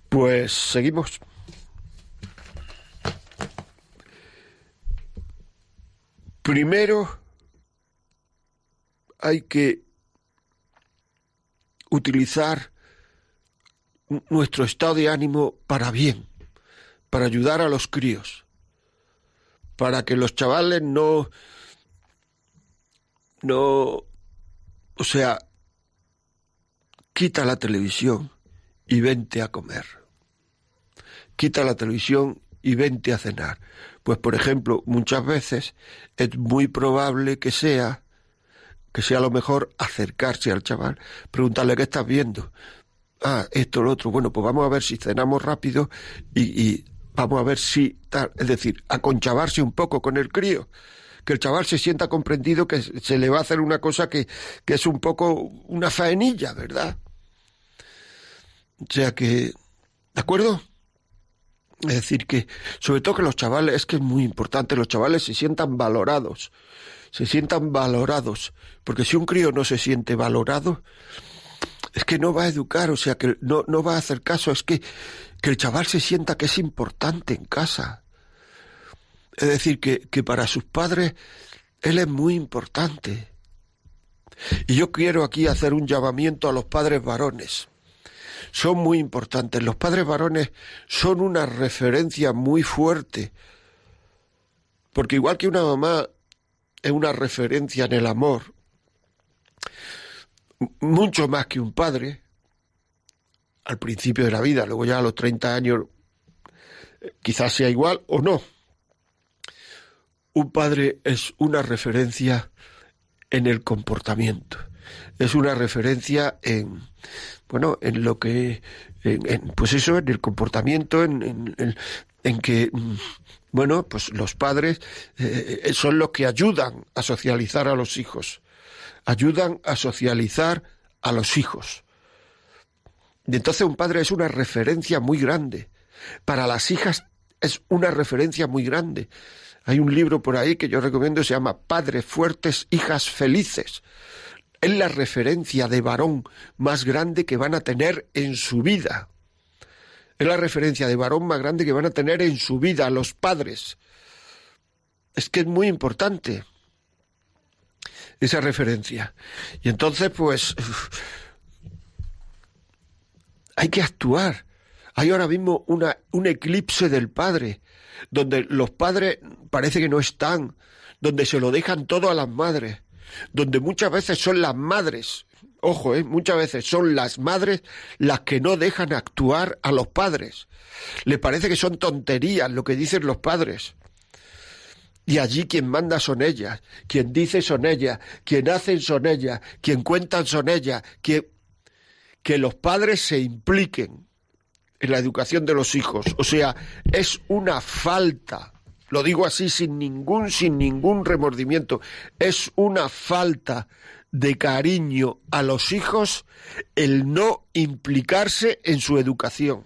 Pues seguimos. Primero hay que utilizar nuestro estado de ánimo para bien, para ayudar a los críos, para que los chavales no, no, o sea, quita la televisión y vente a comer. Quita la televisión y vente a cenar. Pues por ejemplo, muchas veces es muy probable que sea que sea lo mejor acercarse al chaval, preguntarle qué estás viendo. Ah, esto, lo otro. Bueno, pues vamos a ver si cenamos rápido y, vamos a ver si tal. Es decir, aconchavarse un poco con el crío. Que el chaval se sienta comprendido que se le va a hacer una cosa que, que es un poco una faenilla, ¿verdad? O sea que, ¿de acuerdo? Es decir, que sobre todo que los chavales, es que es muy importante, los chavales se sientan valorados, se sientan valorados, porque si un crío no se siente valorado, es que no va a educar, o sea, que no, no va a hacer caso, es que, que el chaval se sienta que es importante en casa. Es decir, que, que para sus padres él es muy importante. Y yo quiero aquí hacer un llamamiento a los padres varones son muy importantes. Los padres varones son una referencia muy fuerte, porque igual que una mamá es una referencia en el amor, mucho más que un padre, al principio de la vida, luego ya a los 30 años quizás sea igual o no. Un padre es una referencia en el comportamiento, es una referencia en, bueno, en lo que, en, pues eso, en el comportamiento, en, en, que, mm, bueno, pues los padres eh, son los que ayudan a socializar a los hijos, ayudan a socializar a los hijos. Y entonces un padre es una referencia muy grande. Para las hijas es una referencia muy grande. Hay un libro por ahí que yo recomiendo, se llama Padres fuertes, hijas felices es la referencia de varón más grande que van a tener en su vida. Es la referencia de varón más grande que van a tener en su vida los padres. Es que es muy importante esa referencia. Y entonces, pues, hay que actuar. Hay ahora mismo una, un eclipse del padre, donde los padres parece que no están, donde se lo dejan todo a las madres donde muchas veces son las madres, ojo, ¿eh? muchas veces son las madres las que no dejan actuar a los padres. Le parece que son tonterías lo que dicen los padres. Y allí quien manda son ellas, quien dice son ellas, quien hacen son ellas, quien cuentan son ellas, que, que los padres se impliquen en la educación de los hijos. O sea, es una falta lo digo así sin ningún, sin ningún remordimiento. Es una falta de cariño a los hijos el no implicarse en su educación.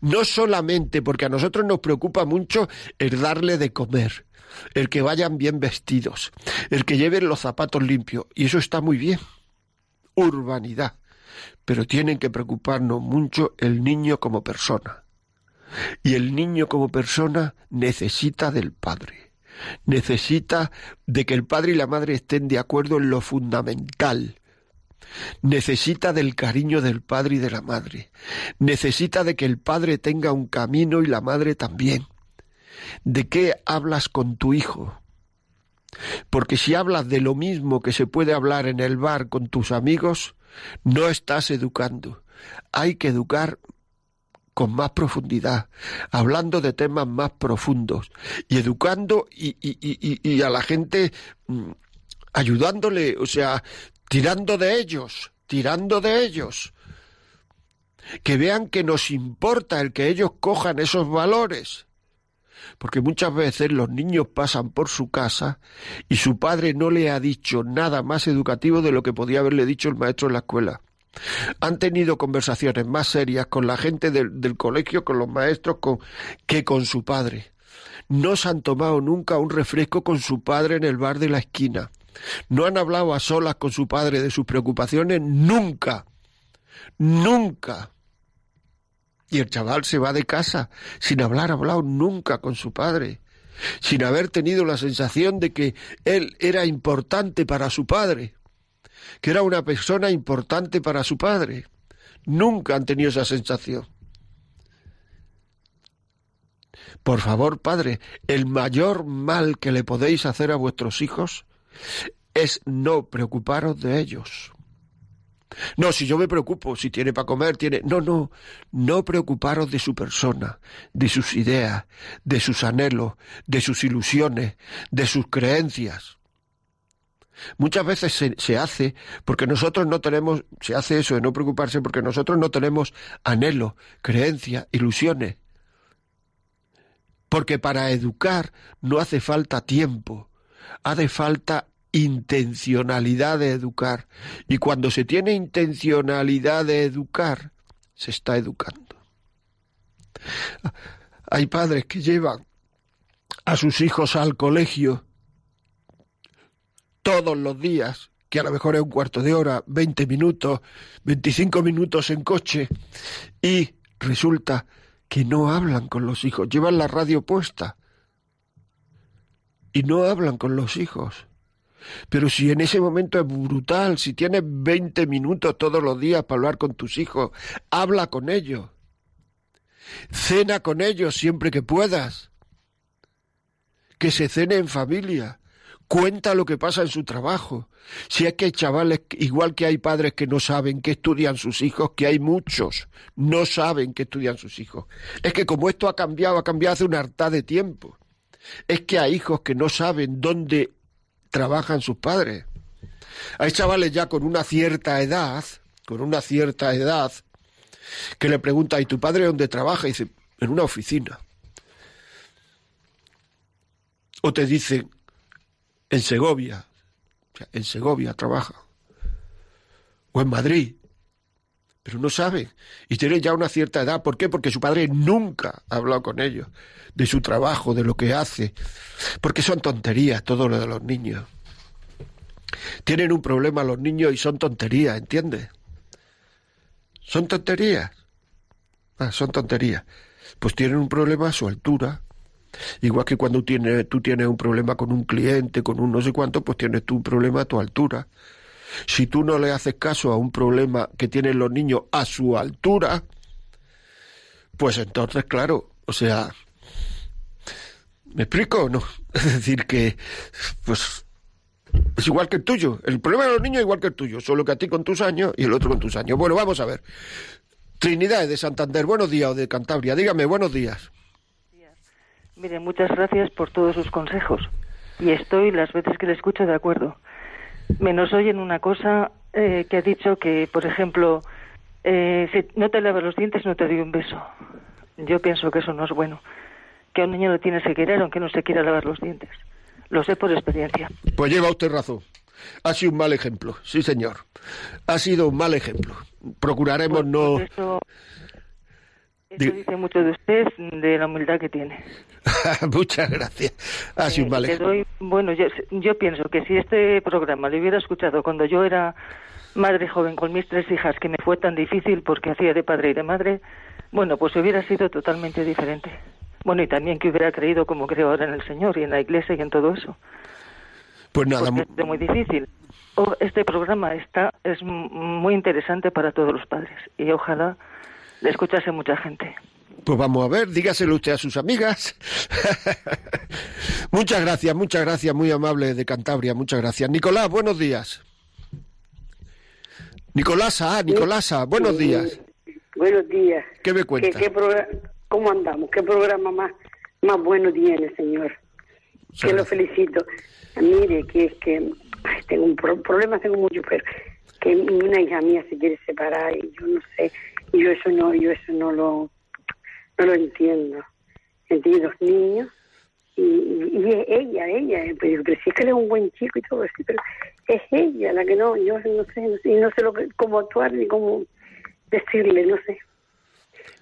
No solamente porque a nosotros nos preocupa mucho el darle de comer, el que vayan bien vestidos, el que lleven los zapatos limpios, y eso está muy bien. Urbanidad. Pero tienen que preocuparnos mucho el niño como persona. Y el niño como persona necesita del padre. Necesita de que el padre y la madre estén de acuerdo en lo fundamental. Necesita del cariño del padre y de la madre. Necesita de que el padre tenga un camino y la madre también. ¿De qué hablas con tu hijo? Porque si hablas de lo mismo que se puede hablar en el bar con tus amigos, no estás educando. Hay que educar con más profundidad, hablando de temas más profundos y educando y, y, a la gente mm, ayudándole, o sea, tirando de ellos, tirando de ellos. Que vean que nos importa el que ellos cojan esos valores. porque muchas veces los niños pasan por su casa y su padre no le ha dicho nada más educativo de lo que podía haberle dicho el maestro en la escuela. Han tenido conversaciones más serias con la gente del, colegio, con los maestros, que con su padre. No se han tomado nunca un refresco con su padre en el bar de la esquina. No han hablado a solas con su padre de sus preocupaciones nunca. Nunca. Y el chaval se va de casa sin hablar hablado nunca con su padre, sin haber tenido la sensación de que él era importante para su padre, que era una persona importante para su padre. Nunca han tenido esa sensación. Por favor, padre, el mayor mal que le podéis hacer a vuestros hijos es no preocuparos de ellos. No, si yo me preocupo, si tiene para comer, tiene... No, no, no preocuparos de su persona, de sus ideas, de sus anhelos, de sus ilusiones, de sus creencias. Muchas veces se, se, hace porque nosotros no tenemos, se hace eso de no preocuparse porque nosotros no tenemos anhelos, creencias, ilusiones. Porque para educar no hace falta tiempo, hace falta intencionalidad de educar. Y cuando se tiene intencionalidad de educar, se está educando. Hay padres que llevan a sus hijos al colegio todos los días, que a lo mejor es un cuarto de hora, 20 minutos, 25 minutos en coche, y resulta que no hablan con los hijos, llevan la radio puesta y no hablan con los hijos. Pero si en ese momento es brutal, si tienes 20 minutos todos los días para hablar con tus hijos, habla con ellos. Cena con ellos siempre que puedas. Que se cene en familia. Cuenta lo que pasa en su trabajo. Si es que hay chavales, igual que hay padres que no saben qué estudian sus hijos, que hay muchos, no saben qué estudian sus hijos. Es que como esto ha cambiado, ha cambiado hace una harta de tiempo. Es que hay hijos que no saben dónde trabajan sus padres. Hay chavales ya con una cierta edad, con una cierta edad, que le pregunta, ¿y tu padre dónde trabaja? Y dice, en una oficina. O te dicen, en Segovia, en Segovia trabaja. O en Madrid. Pero no saben. Y tienen ya una cierta edad. ¿Por qué? Porque su padre nunca ha hablado con ellos de su trabajo, de lo que hace. Porque son tonterías todo lo de los niños. Tienen un problema los niños y son tonterías, ¿entiendes? Son tonterías. Ah, son tonterías. Pues tienen un problema a su altura. Igual que cuando tienes, tú tienes un problema con un cliente, con un no sé cuánto, pues tienes tú un problema a tu altura. Si tú no le haces caso a un problema que tienen los niños a su altura, pues entonces, claro, o sea, ¿me explico o no? Es decir, que, pues, es igual que el tuyo. El problema de los niños es igual que el tuyo, solo que a ti con tus años y el otro con tus años. Bueno, vamos a ver. Trinidad de Santander, buenos días, o de Cantabria, dígame, buenos días. Mire, muchas gracias por todos sus consejos. Y estoy las veces que le escucho de acuerdo. Menos hoy en una cosa eh, que ha dicho que, por ejemplo, eh, si no te lavas los dientes, no te doy un beso. Yo pienso que eso no es bueno. Que a un niño lo tienes que querer aunque no se quiera lavar los dientes. Lo sé por experiencia. Pues lleva usted razón. Ha sido un mal ejemplo, sí señor. Ha sido un mal ejemplo. Procuraremos Pues- no... eso, eso Di- dice mucho de usted, de la humildad que tiene. Muchas gracias. Ha sido un Eh, doy- bueno, yo, yo pienso que si este programa lo hubiera escuchado cuando yo era madre joven con mis tres hijas, que me fue tan difícil porque hacía de padre y de madre, bueno, pues hubiera sido totalmente diferente. Bueno, y también que hubiera creído como creo ahora en el Señor y en la Iglesia y en todo eso. Pues nada, Porque es muy difícil. Este programa está es muy interesante para todos los padres y ojalá le escuchase mucha gente. Pues vamos a ver, dígaselo usted a sus amigas. muchas gracias, muchas gracias, muy amable de Cantabria, muchas gracias. Nicolás, buenos días. Nicolasa, ah, Nicolasa, buenos días. Buenos días. ¿Qué me ¿Qué, cuenta? qué ¿Cómo andamos? ¿Qué programa más, más bueno tiene, señor? Que lo felicito. Mire, que es que ay, tengo un pro- problema, tengo mucho, pero que una hija mía se quiere separar y yo no sé, y yo eso no, yo eso no lo, no lo entiendo. tiene dos niños y, y es ella, ella, eh, pero, pero sí que él es un buen chico y todo eso, pero es ella la que no, yo no sé, no sé, y no sé lo que, cómo actuar ni cómo decirle, no sé.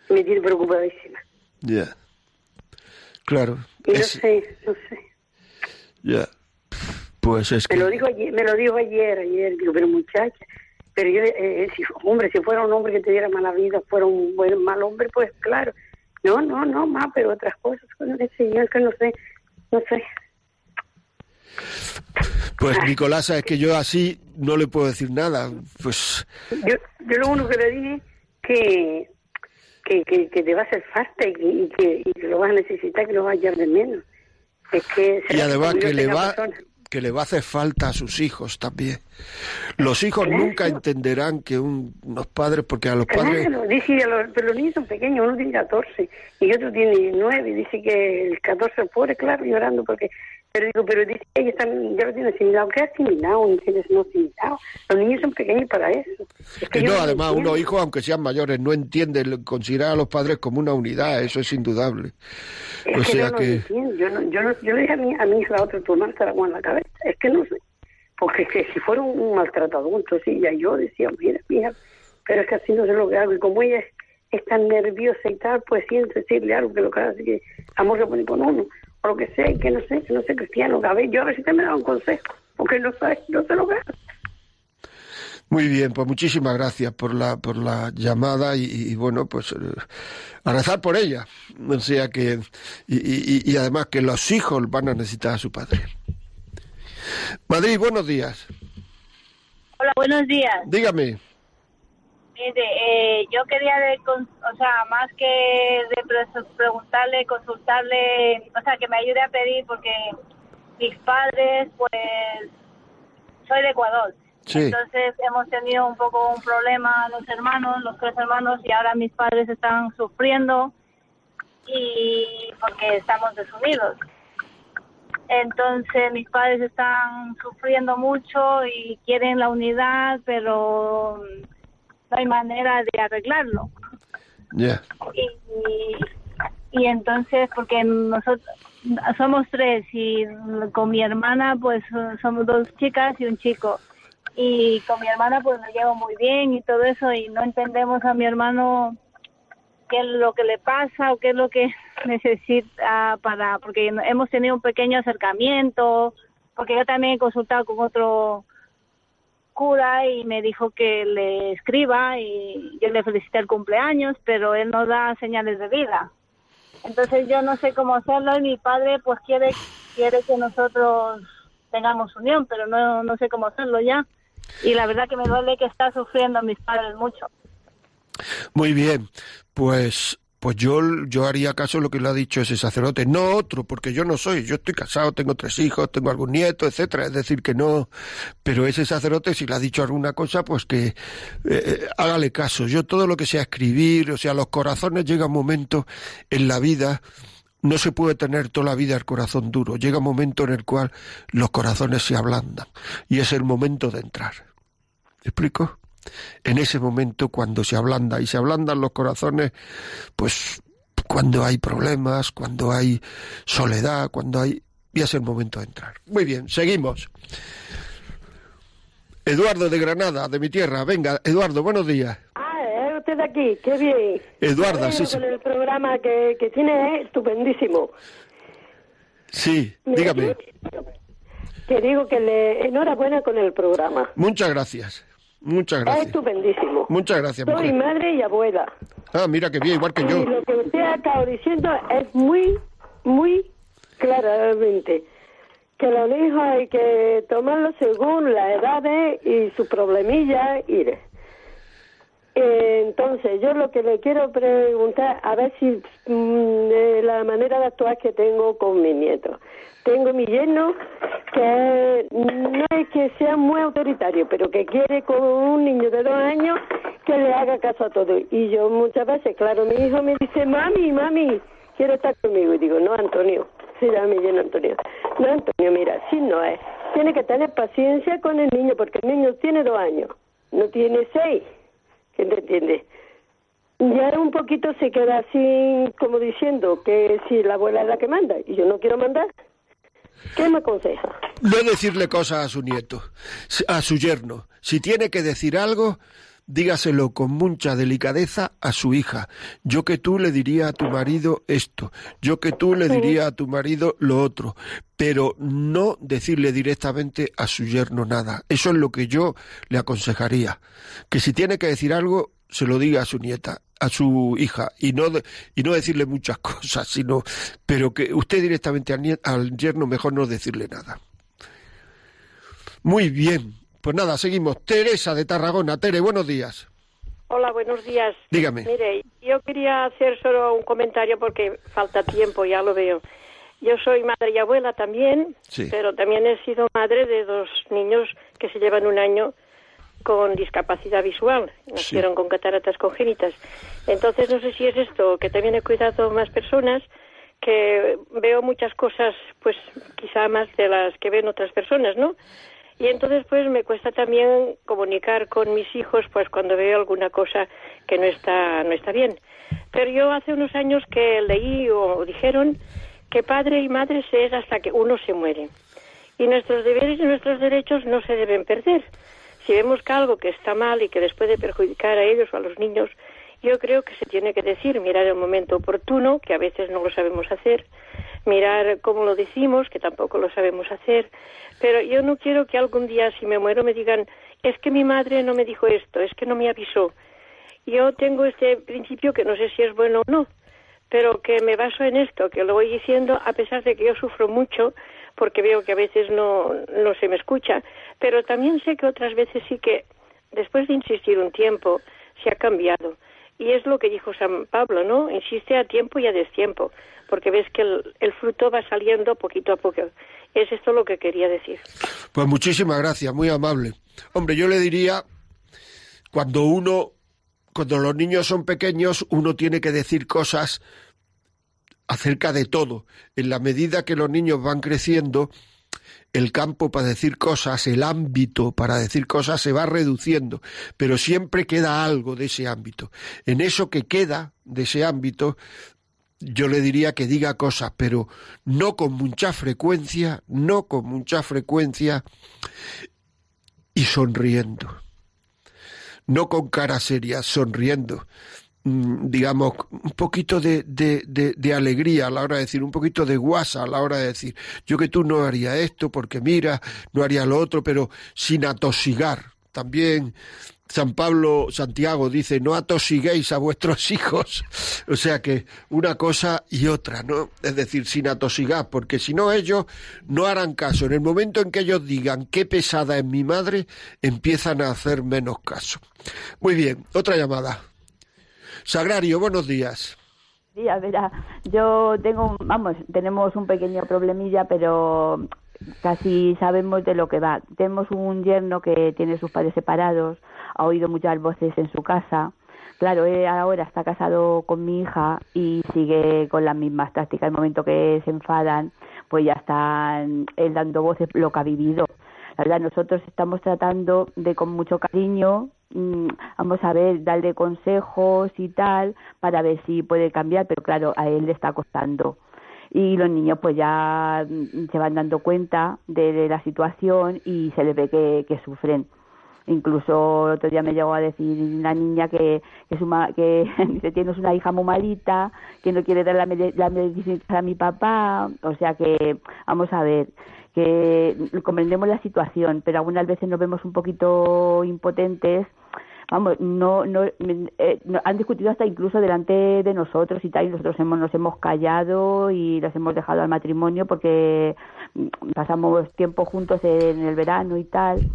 Me tiene preocupadísima. Ya. Claro. Y no es- sé, no sé. Ya. Pues es que... Me lo dijo ayer, me lo dijo ayer, ayer, digo, pero muchacha, pero yo, eh, eh, si, hombre, si fuera un hombre que te diera mala vida, fuera un buen mal hombre, pues claro. No, no, no, más, pero otras cosas con ese señor que no sé, no sé. Pues Nicolasa, es que yo así no le puedo decir nada. Pues Yo, yo lo único que le dije que que, que, que te va a hacer falta y que, y que, y que lo vas a necesitar, que lo vas a hallar de menos. Es que y además que le va persona- que le va a hacer falta a sus hijos también. Los hijos Claro. nunca entenderán que un- unos padres, porque a los padres Claro, dice, a los, pero los niños son pequeños, uno tiene 14 y otro tiene 9 y dice que el 14 es pobre, claro, llorando porque, pero digo, pero dice, están, ya lo tienen asimilado, ¿qué asimilado? No tienes no asimilado. Los niños son pequeños para eso. Es que Y no, además, unos hijos, aunque sean mayores, no entienden considerar a los padres como una unidad, eso es indudable. Es O que sea no que. Yo, no, yo, no, yo le dije a mi, a mi hija la otra, tu hermana estará con la cabeza. Es que no sé. Porque es que si fuera un, maltratador, entonces ya yo decía, mira, mira, pero es que así no sé lo que hago. Y como ella es, es tan nerviosa y tal, pues siento decirle algo que lo que hace que amor se pone con uno, o lo que sea, y que no sé, que no sé, cristiano, que a ver, yo a ver si te me da un consejo, porque no sé, no sé lo que hago. muy bien, pues muchísimas gracias por la por la llamada y, y, bueno, pues eh, a rezar por ella. O sea que, y, y- y además que los hijos van a necesitar a su padre. Madrid, buenos días. Hola, buenos días. Dígame. Mire, eh, yo quería, de, o sea, más que de pre- preguntarle, consultarle, o sea, que me ayude a pedir, porque mis padres, pues, soy de Ecuador. Sí. Entonces hemos tenido un poco un problema los hermanos, los tres hermanos, y ahora mis padres están sufriendo y porque estamos desunidos. Entonces mis padres están sufriendo mucho y quieren la unidad, pero no hay manera de arreglarlo. Ya. Y, y entonces, porque nosotros somos tres y con mi hermana pues somos dos chicas y un chico. Y con mi hermana pues me llevo muy bien y todo eso y no entendemos a mi hermano qué es lo que le pasa o qué es lo que necesita para, porque hemos tenido un pequeño acercamiento, porque yo también he consultado con otro cura y me dijo que le escriba y yo le felicité el cumpleaños, pero él no da señales de vida. Entonces yo no sé cómo hacerlo y mi padre pues quiere quiere que nosotros tengamos unión, pero no, no sé cómo hacerlo ya. Y la verdad que me duele que está sufriendo mis padres mucho. Muy bien, pues pues yo, yo haría caso de lo que le ha dicho ese sacerdote, no otro, porque yo no soy, yo estoy casado, tengo tres hijos, tengo algún nieto, etcétera, es decir que no, pero ese sacerdote si le ha dicho alguna cosa, pues que eh, hágale caso. Yo todo lo que sea escribir, o sea, los corazones llega un momento en la vida no se puede tener toda la vida el corazón duro. Llega un momento en el cual los corazones se ablandan y es el momento de entrar. ¿Me explico? En ese momento cuando se ablanda y se ablandan los corazones, pues cuando hay problemas, cuando hay soledad, cuando hay... Y es el momento de entrar. Muy bien, seguimos. Eduardo de Granada, de mi tierra. Venga, Eduardo, buenos días. Ah, es usted de aquí, qué bien. Eduarda, Me sí, sí. Con el programa que, que tiene es estupendísimo. Sí, Me- dígame. Que digo que le enhorabuena con el programa. Muchas gracias. Muchas Es gracias. estupendísimo. Muchas gracias, Soy mujer. madre y abuela. Ah, mira qué bien, igual que Y yo. lo que usted ha estado diciendo es muy, muy claramente. Que los hijos hay que tomarlo según las edades y sus problemillas. Y de- Eh, entonces, yo lo que le quiero preguntar, a ver si mm, de la manera de actuar que tengo con mis nietos. Tengo mi yerno que no es que sea muy autoritario, pero que quiere con un niño de dos años que le haga caso a todo. Y yo muchas veces, claro, mi hijo me dice, mami, mami, quiero estar conmigo. Y digo, no, Antonio, se llama mi yerno Antonio. No, Antonio, mira, si no es. Tiene que tener paciencia con el niño, porque el niño tiene dos años, no tiene seis. ¿Quién te ya un poquito se queda así como diciendo que si la abuela es la que manda y yo no quiero mandar, ¿qué me aconseja? No decirle cosas a su nieto, a su yerno. Si tiene que decir algo, dígaselo con mucha delicadeza a su hija. Yo que tú le diría a tu marido esto, yo que tú le diría a tu marido lo otro, pero no decirle directamente a su yerno nada. Eso es lo que yo le aconsejaría. Que si tiene que decir algo, se lo diga a su nieta, a su hija, y no, y no decirle muchas cosas, sino, pero que usted directamente al, al yerno mejor no decirle nada. Muy bien, pues nada, seguimos. Teresa de Tarragona. Tere, buenos días. Hola, buenos días. Dígame. Mire, yo quería hacer solo un comentario porque falta tiempo, ya lo veo. Yo soy madre y abuela también, Sí. pero también he sido madre de dos niños que se llevan un año con discapacidad visual, nacieron con cataratas congénitas. Entonces, no sé si es esto, que también he cuidado más personas, que veo muchas cosas, pues quizá más de las que ven otras personas, ¿no? Y entonces, pues me cuesta también comunicar con mis hijos, pues cuando veo alguna cosa que no está, no está bien. Pero yo hace unos años que leí o dijeron que padre y madre se es hasta que uno se muere. Y nuestros deberes y nuestros derechos no se deben perder. Si vemos que algo que está mal y que les puede perjudicar a ellos o a los niños, yo creo que se tiene que decir, mirar el momento oportuno, que a veces no lo sabemos hacer, mirar cómo lo decimos, que tampoco lo sabemos hacer, pero yo no quiero que algún día si me muero me digan, es que mi madre no me dijo esto, es que no me avisó. Yo tengo este principio que no sé si es bueno o no, pero que me baso en esto, que lo voy diciendo a pesar de que yo sufro mucho porque veo que a veces no, no se me escucha, pero también sé que otras veces sí que después de insistir un tiempo se ha cambiado. Y es lo que dijo San Pablo, ¿no? Insiste a tiempo y a destiempo, porque ves que el, el fruto va saliendo poquito a poco. Es esto lo que quería decir. Pues muchísimas gracias, muy amable. Hombre, yo le diría, cuando uno, cuando los niños son pequeños, uno tiene que decir cosas acerca de todo. En la medida que los niños van creciendo, el campo para decir cosas, el ámbito para decir cosas se va reduciendo, pero siempre queda algo de ese ámbito. En eso que queda de ese ámbito, yo le diría que diga cosas, pero no con mucha frecuencia, no con mucha frecuencia y sonriendo. No con cara seria, sonriendo. Mm, Digamos, un poquito de, de, de, alegría a la hora de decir, un poquito de guasa a la hora de decir, yo que tú no haría esto porque mira, no haría lo otro, pero sin atosigar. También San Pablo Santiago dice, no atosiguéis a vuestros hijos. O sea que una cosa y otra, ¿no? Es decir, sin atosigar, porque si no ellos no harán caso. En el momento en que ellos digan qué pesada es mi madre, empiezan a hacer menos caso. Muy bien, otra llamada. Sagrario, buenos días. Sí, a yo tengo, vamos, tenemos un pequeño problemilla, pero casi sabemos de lo que va. Tenemos un yerno que tiene sus padres separados, ha oído muchas voces en su casa. Claro, él ahora está casado con mi hija y sigue con las mismas tácticas. El momento que se enfadan, pues ya están él dando voces lo que ha vivido. La nosotros estamos tratando de con mucho cariño, mm, vamos a ver, darle consejos y tal, para ver si puede cambiar, pero claro, a él le está costando y los niños pues ya mm, se van dando cuenta de, la situación y se les ve que, sufren. Incluso otro día me llegó a decir una niña que, que, su ma- que tienes una hija muy malita, que no quiere dar la medicina a mi papá. O sea que, vamos a ver, que comprendemos la situación, pero algunas veces nos vemos un poquito impotentes vamos, no, no, eh, no- han discutido hasta incluso delante de nosotros y tal, y nosotros hemos, nos hemos callado y los hemos dejado al matrimonio porque mm, pasamos tiempo juntos en el verano y tal,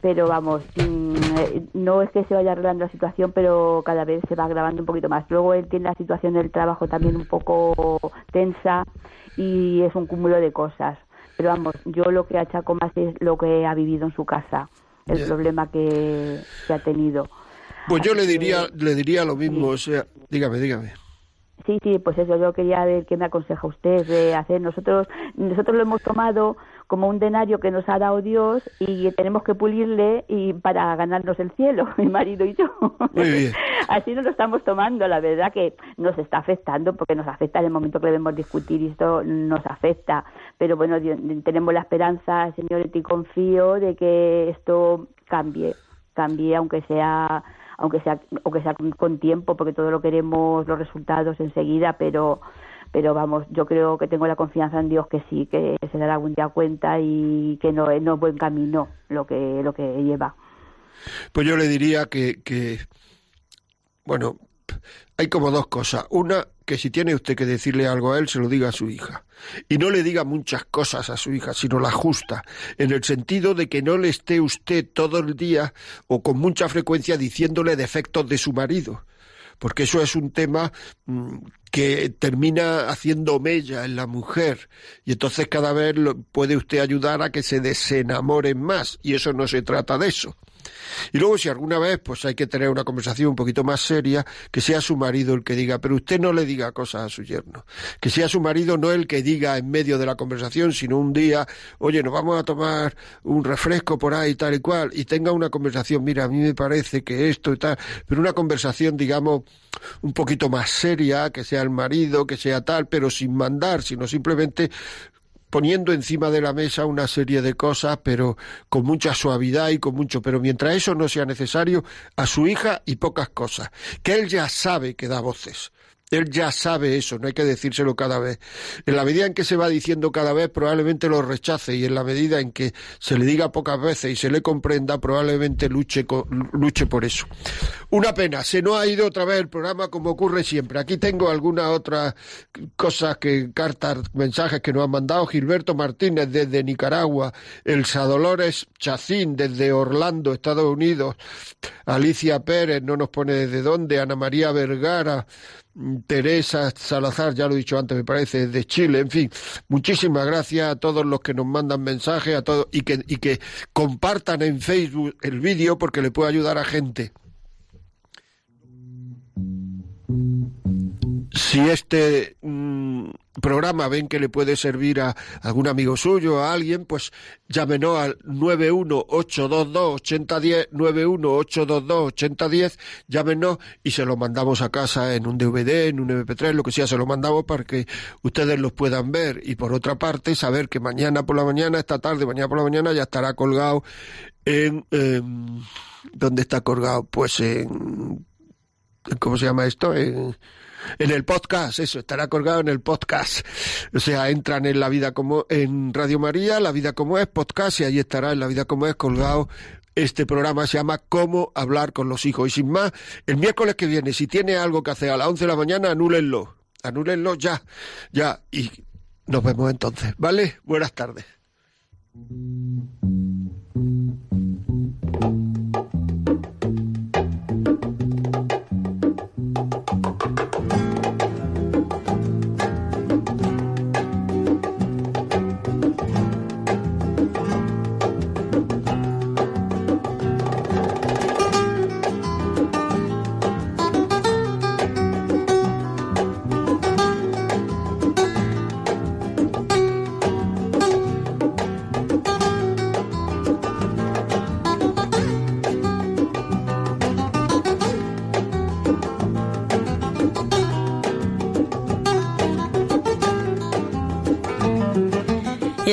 pero vamos, mm, eh, no es que se vaya arreglando la situación, pero cada vez se va agravando un poquito más. Luego él tiene la situación del trabajo también un poco tensa y es un cúmulo de cosas. Pero vamos, yo lo que achaco más es lo que ha vivido en su casa, el problema que, que ha tenido. Pues yo le que- diría, le diría lo mismo, o sea, dígame, dígame. Sí, sí, pues eso, yo quería ver qué me aconseja usted de hacer. Nosotros, nosotros lo hemos tomado como un denario que nos ha dado Dios y tenemos que pulirle y para ganarnos el cielo, mi marido y yo. Muy bien. Así nos lo estamos tomando, la verdad que nos está afectando porque nos afecta en el momento que debemos discutir y esto nos afecta. Pero bueno, tenemos la esperanza, Señor, y confío de que esto cambie, cambie aunque sea aunque sea aunque sea con tiempo porque todo lo queremos los resultados enseguida, pero pero vamos, yo creo que tengo la confianza en Dios que sí, que se dará algún día cuenta y que no, no es buen camino lo que, lo que lleva. Pues yo le diría que, que, bueno, hay como dos cosas. Una, que si tiene usted que decirle algo a él, se lo diga a su hija. Y no le diga muchas cosas a su hija, sino la justa, en el sentido de que no le esté usted todo el día o con mucha frecuencia diciéndole defectos de su marido porque eso es un tema mm, que termina haciendo mella en la mujer y entonces cada vez puede usted ayudar a que se desenamoren más y eso no se trata de eso. Y luego si alguna vez pues hay que tener una conversación un poquito más seria, que sea su marido el que diga, pero usted no le diga cosas a su yerno. Que sea su marido no el que diga en medio de la conversación, sino un día, oye, nos vamos a tomar un refresco por ahí tal y cual, y tenga una conversación, mira, a mí me parece que esto y tal, pero una conversación, digamos, un poquito más seria, que sea el marido, que sea tal, pero sin mandar, sino simplemente poniendo encima de la mesa una serie de cosas, pero con mucha suavidad y con mucho, pero mientras eso no sea necesario, a su hija y pocas cosas, que él ya sabe que da voces. Él ya sabe eso, no hay que decírselo cada vez. En la medida en que se va diciendo cada vez, probablemente lo rechace y en la medida en que se le diga pocas veces y se le comprenda, probablemente luche, luche por eso. Una pena, se nos ha ido otra vez el programa como ocurre siempre. Aquí tengo algunas otras cosas que, cartas, mensajes que nos han mandado. Gilberto Martínez desde Nicaragua, Elsa Dolores Chacín desde Orlando, Estados Unidos, Alicia Pérez, no nos pone desde dónde, Ana María Vergara, Teresa Salazar, ya lo he dicho antes, me parece, de Chile, en fin, muchísimas gracias a todos los que nos mandan mensajes a todos y que, y que compartan en Facebook el vídeo porque le puede ayudar a gente. Si este mm, programa ven que le puede servir a algún amigo suyo, a alguien, pues llámenos al 918228010, 918228010, llámenos y se lo mandamos a casa en un DVD, en un MP3, lo que sea, se lo mandamos para que ustedes los puedan ver. Y por otra parte, saber que mañana por la mañana, esta tarde, mañana por la mañana, ya estará colgado en... ¿Dónde está colgado? Pues en... ¿Cómo se llama esto? En en el podcast, eso, estará colgado en el podcast. O sea, entran en la vida como, en Radio María, la vida como es, podcast, y ahí estará en la vida como es colgado este programa se llama Cómo hablar con los hijos. Y sin más, el miércoles que viene, si tiene algo que hacer a las 11 de la mañana, anúlenlo. Anúlenlo ya, ya. Y nos vemos entonces, ¿vale? Buenas tardes.